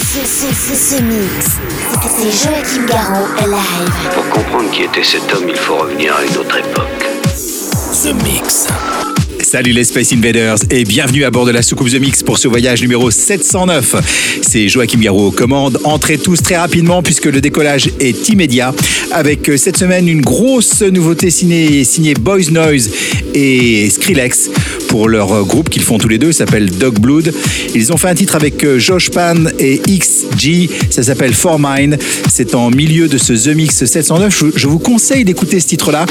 C'est The Mix. C'est Joachim Garraud live. Pour comprendre qui était cet homme, il faut revenir à une autre époque. The Mix. Salut les Space Invaders et bienvenue à bord de la soucoupe The Mix pour ce voyage numéro 709. C'est Joachim Garraud aux commandes. Entrez tous très rapidement puisque le décollage est immédiat avec euh, cette semaine une grosse nouveauté signée, signée Boys Noise et Skrillex pour leur euh, groupe qu'ils font tous les deux, s'appelle Dog Blood. Ils ont fait un titre avec euh, Josh Pan et XG, ça s'appelle For Mine. C'est en milieu de ce The Mix 709. Je, vous conseille d'écouter ce titre-là,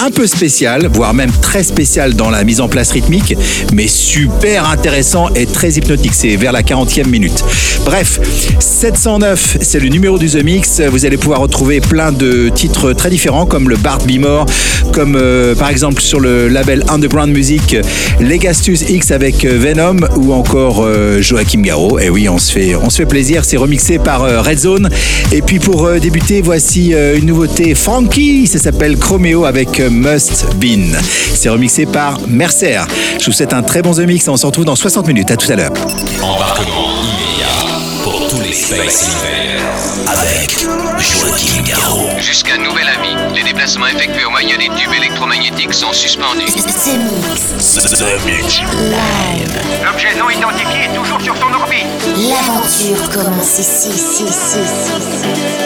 un peu spécial, voire même très spécial dans la mise en place rythmique, mais super intéressant et très hypnotique. C'est vers la 40e minute. Bref, 709, c'est le numéro du The Mix. Vous allez pouvoir retrouver plein de titres très différents, comme le Bart Bimore, comme euh, par exemple sur le label Underground Music, Legastus X avec euh, Venom, ou encore euh, Joachim Garraud. Et oui, on se fait, on se fait plaisir. C'est remixé par Red Zone. Et puis pour débuter, voici une nouveauté Frankie. Ça s'appelle Chromeo avec Must Been. C'est remixé par Mercer. Je vous souhaite un très bon The Mix. On se retrouve dans 60 minutes. À tout à l'heure. Embarquement immédiat pour tous les Space Invaders avec Joachim Garraud. Jusqu'à nouvel avis, les déplacements effectués au moyen des tubes électromagnétiques sont suspendus. The Mix. The Mix. Live. L'objet non identifié est toujours sur son orbite. L'aventure commence ici, ici, ici, ici.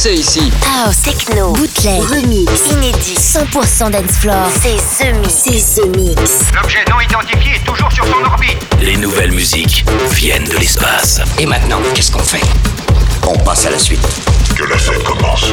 Danser ici. House, techno, bootleg, remix, inédit, 100% dance floor. C'est The Mix. C'est Mix. L'objet non identifié est toujours sur son orbite. Les nouvelles musiques viennent de l'espace. Et maintenant, qu'est-ce qu'on fait? On passe à la suite. Que la fête commence.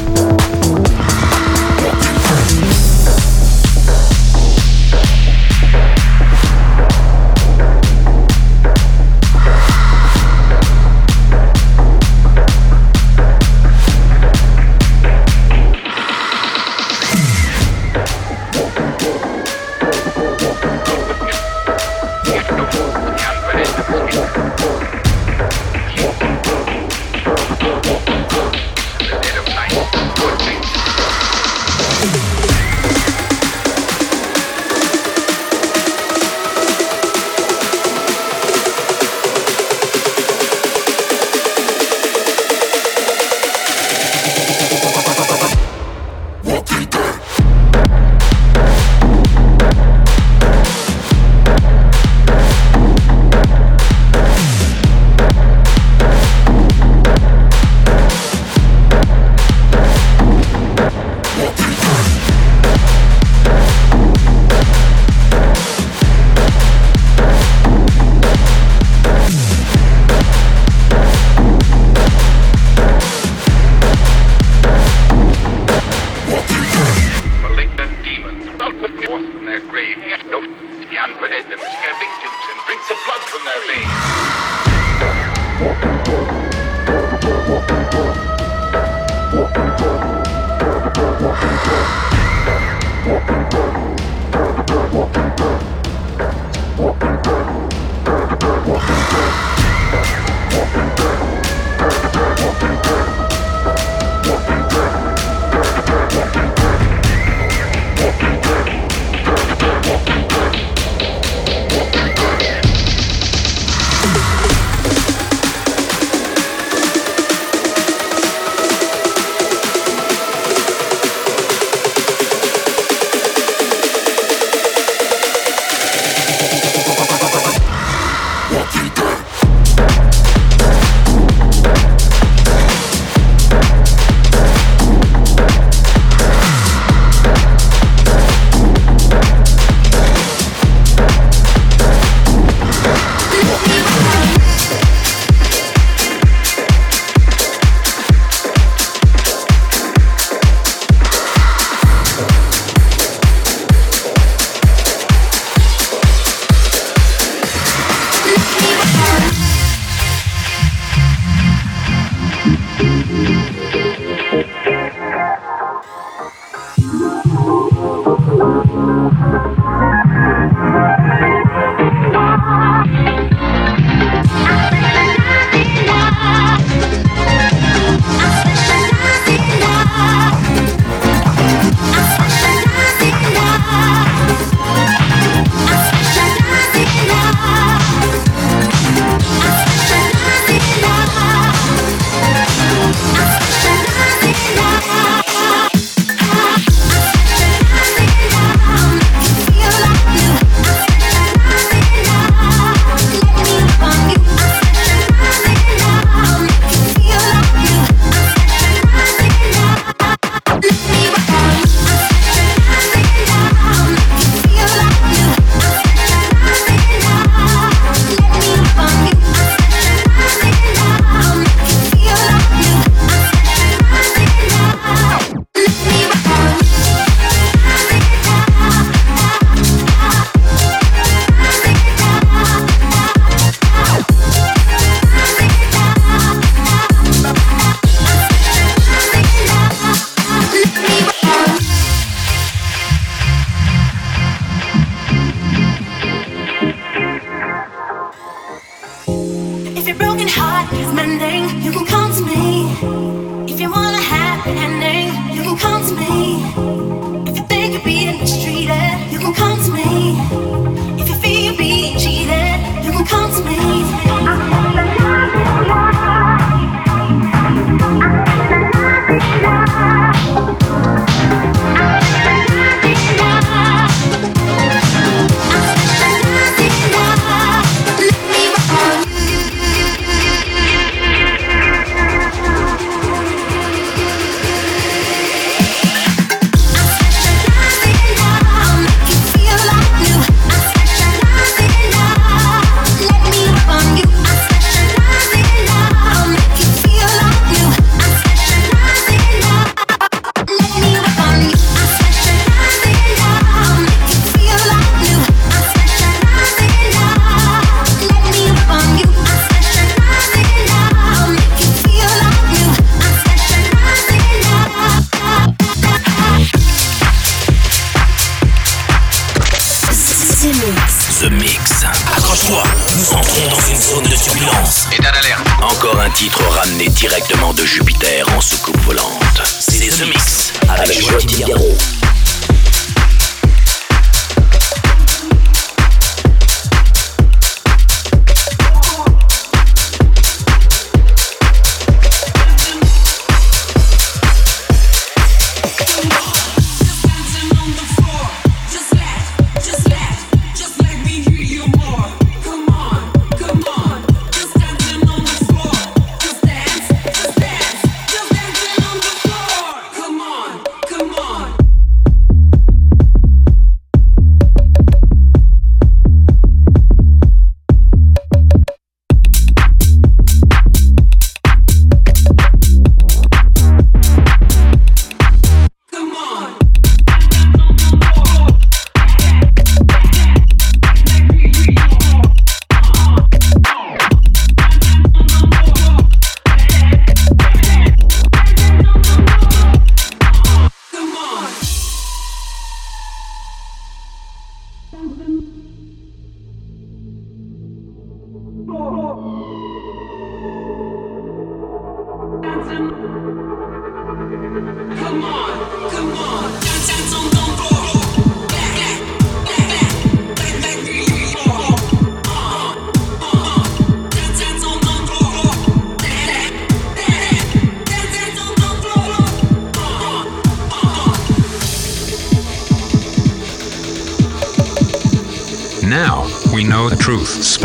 avec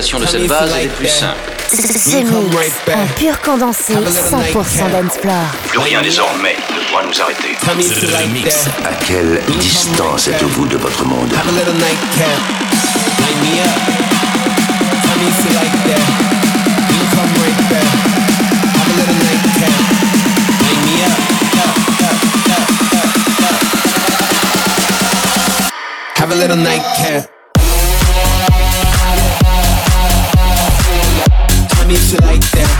De cette base est plus simple. The Mix, en pur condensé, 100% dancefloor. Plus rien désormais ne pourra nous arrêter. The Mix. À quelle distance êtes-vous de votre monde Have a little nightcap. me like that.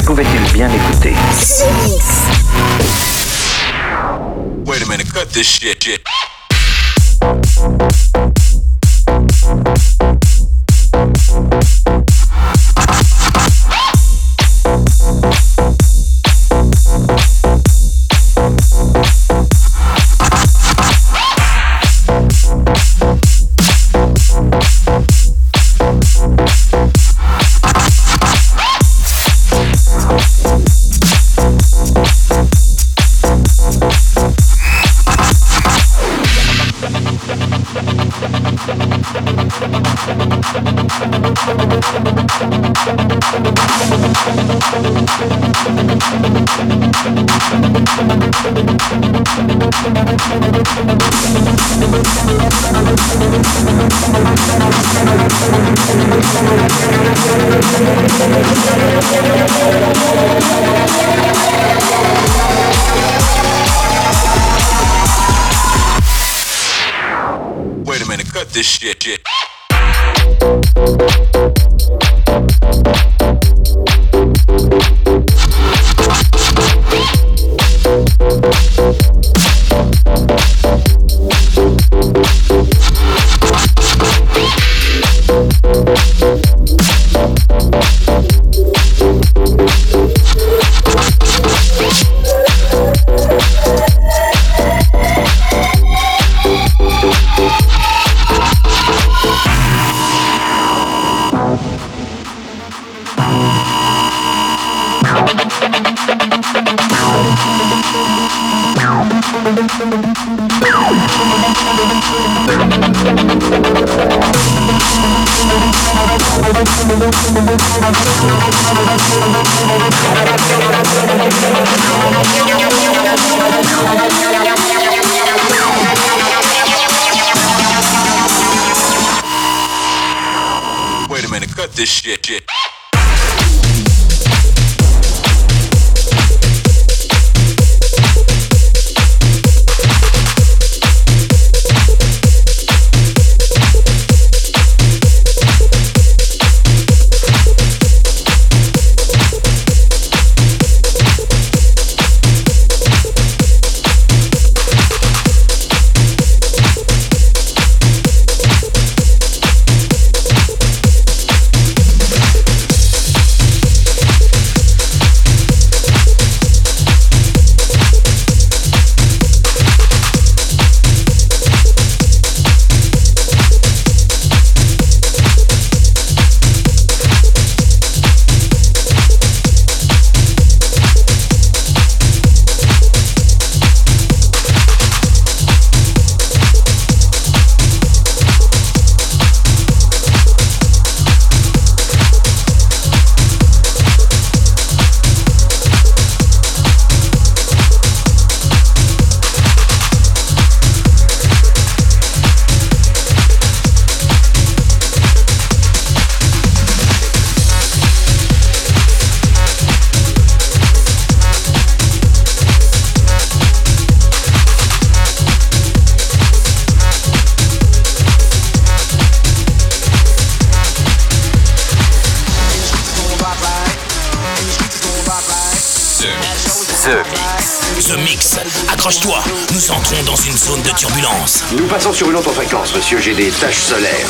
que pouvait-il bien écouter Wait a minute, cut this shit. shit. Wait a minute, cut this shit. shit. The Mix. The Mix. Accroche-toi, nous entrons dans une zone de turbulence. Nous passons sur une autre fréquence, monsieur. J'ai des taches solaires.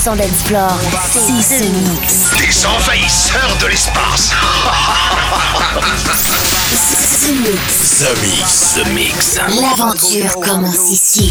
100% dance floor. C'est The Mix. Des envahisseurs de l'espace The Mix. The Mix. The Mix. L'aventure commence ici.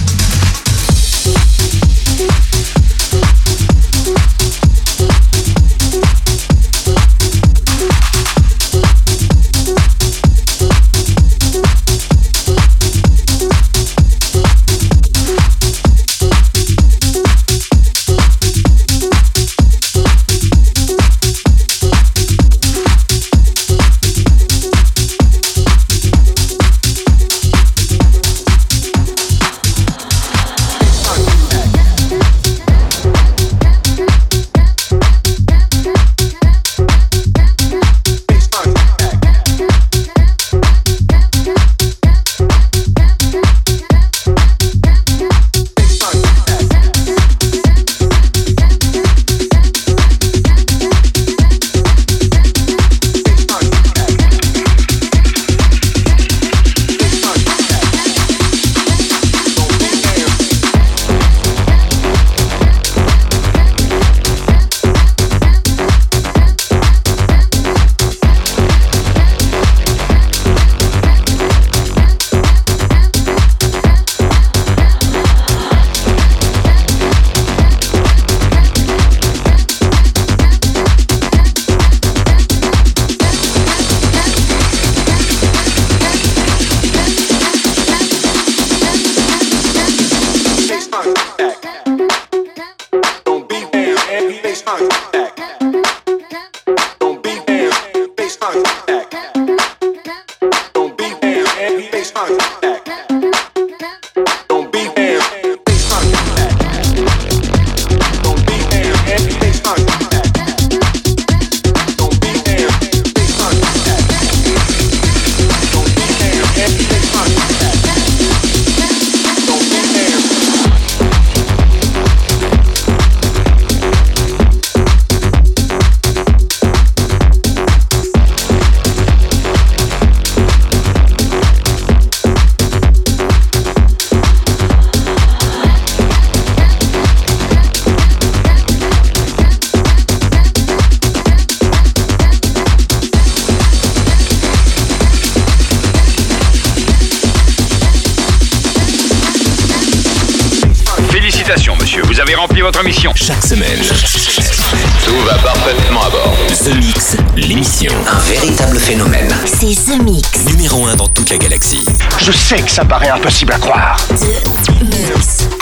Je sais que ça paraît impossible à croire.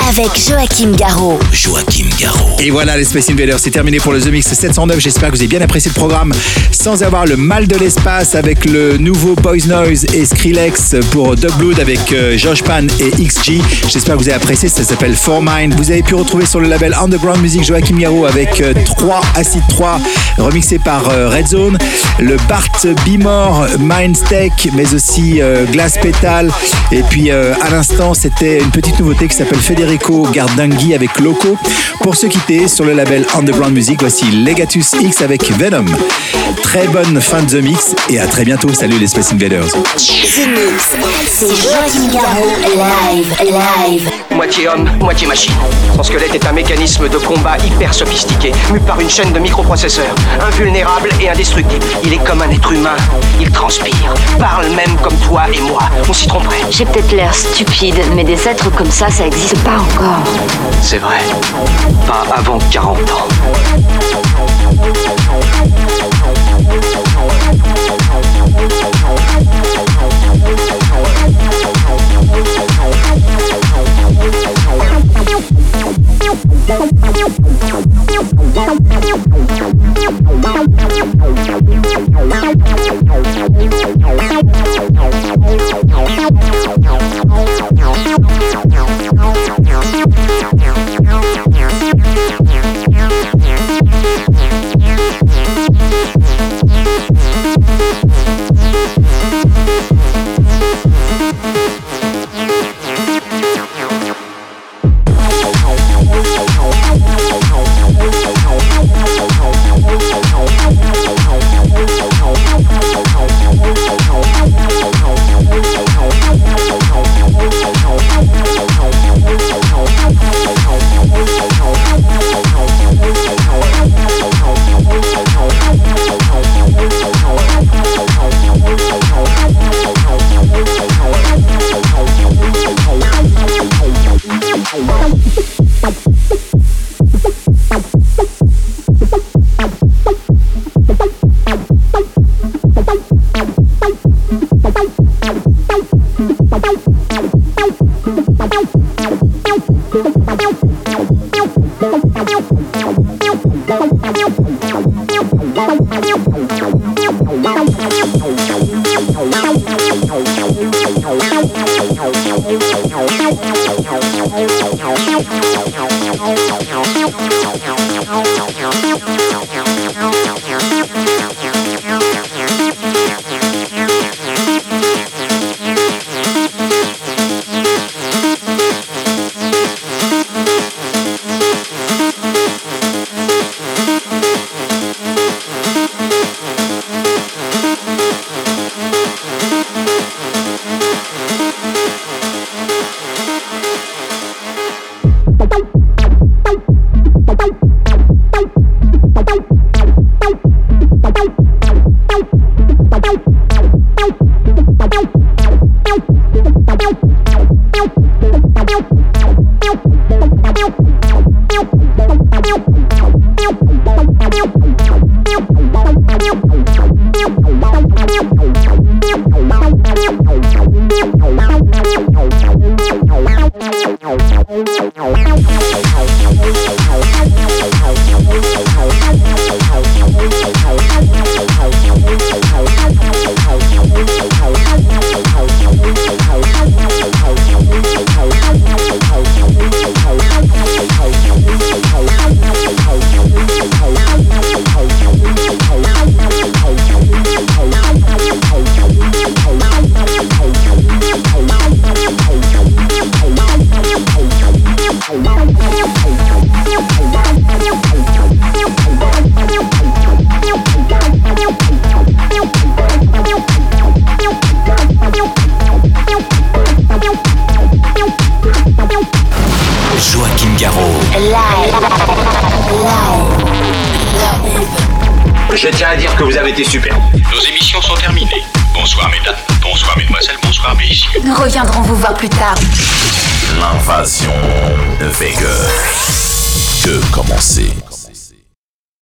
Avec Joachim Garraud. Joachim Garraud. Et voilà les Space Invaders, c'est terminé pour le The Mix 709. J'espère que vous avez bien apprécié le programme sans avoir le mal de l'espace avec le nouveau Boys Noise et Skrillex pour Dub Blood avec euh, Josh Pan et XG. J'espère que vous avez apprécié, ça s'appelle For Mine. Vous avez pu retrouver sur le label Underground Music Joachim Garraud avec euh, 3 Acid 3 remixé par euh, Red Zone, le Bart Bimore Mind Steak, mais aussi euh, Glass Petal. Et puis euh, à l'instant, c'était une petite nouveauté qui s'appelle Federico Gardanghi avec Loco. Pour se quitter sur le label Underground Music, voici Legatus X avec Venom. Très bonne fin de The Mix et à très bientôt. Salut les Space Invaders. The Mix. C'est live, live. Moitié homme, moitié machine. Son squelette est un mécanisme de combat hyper sophistiqué, mu par une chaîne de microprocesseurs, invulnérable et indestructible. Il est comme un être humain, il transpire, parle même comme toi et moi. On s'y tromperait. J'ai peut-être l'air stupide, mais des êtres comme ça, ça existe pas C'est vrai. Pas avant 40 ans.